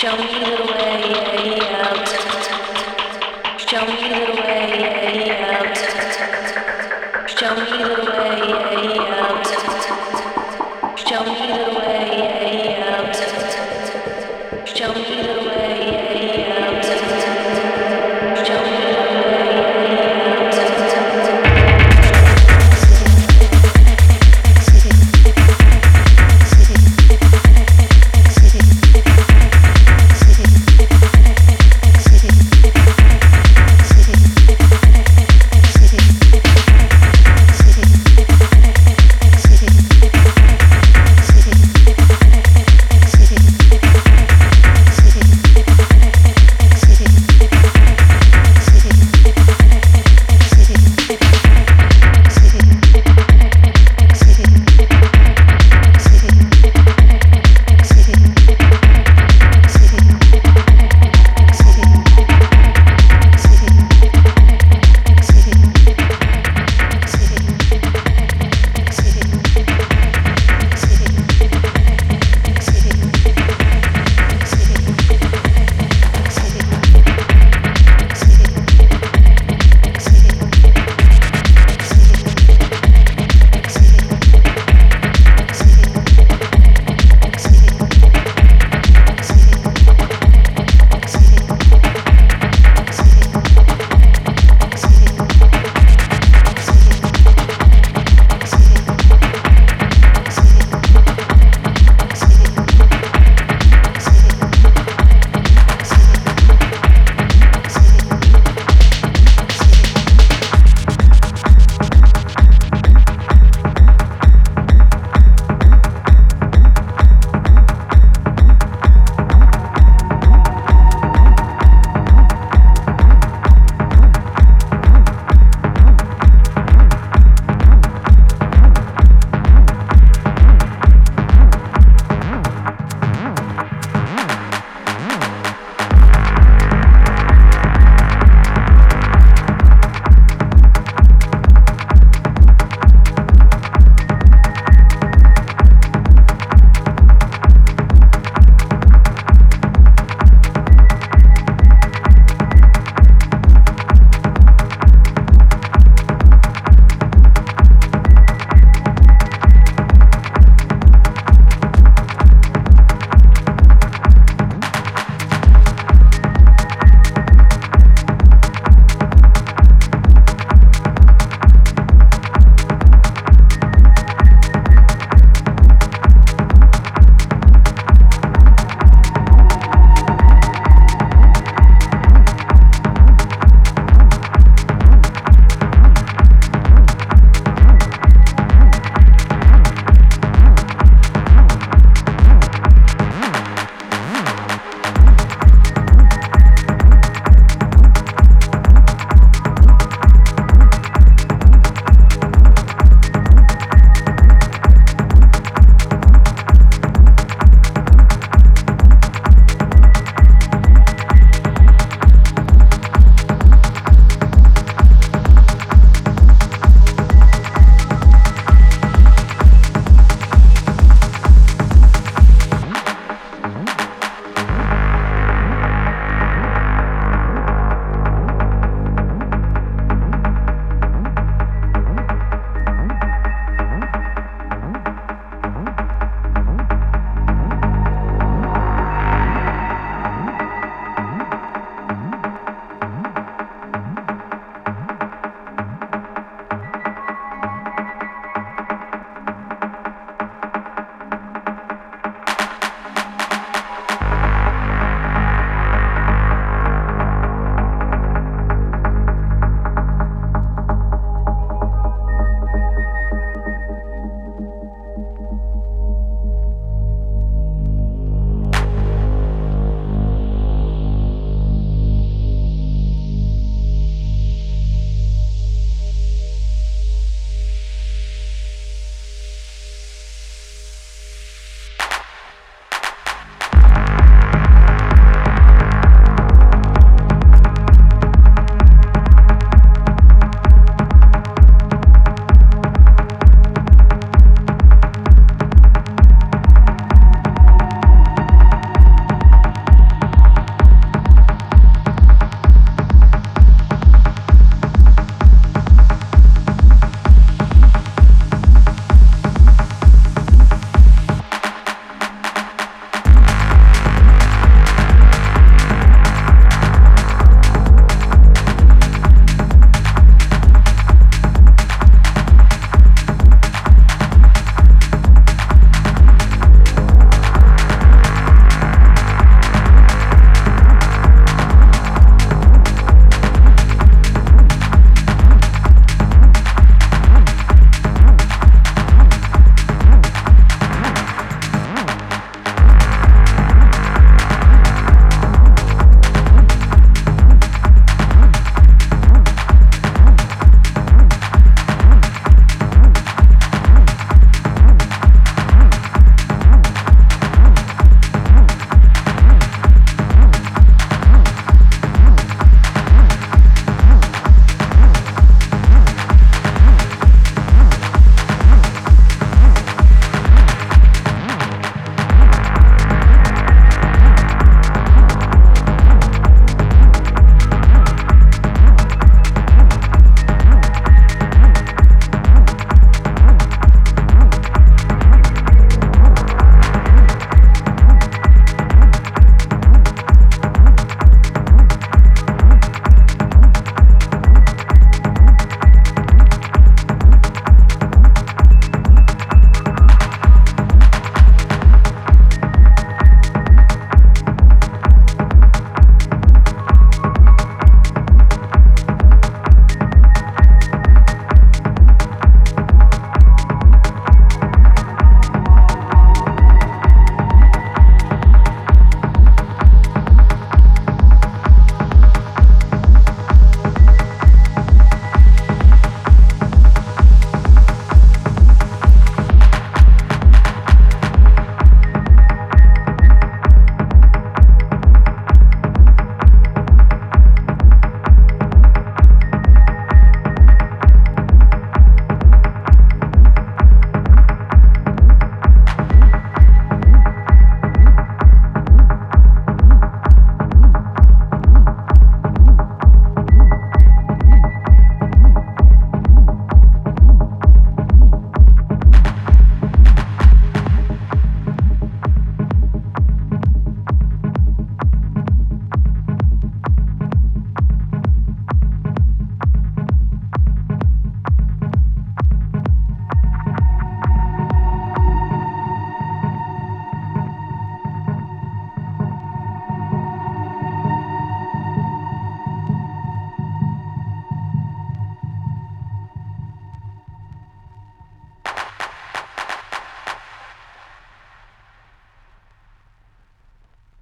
Show me the way out. Show me the way. out.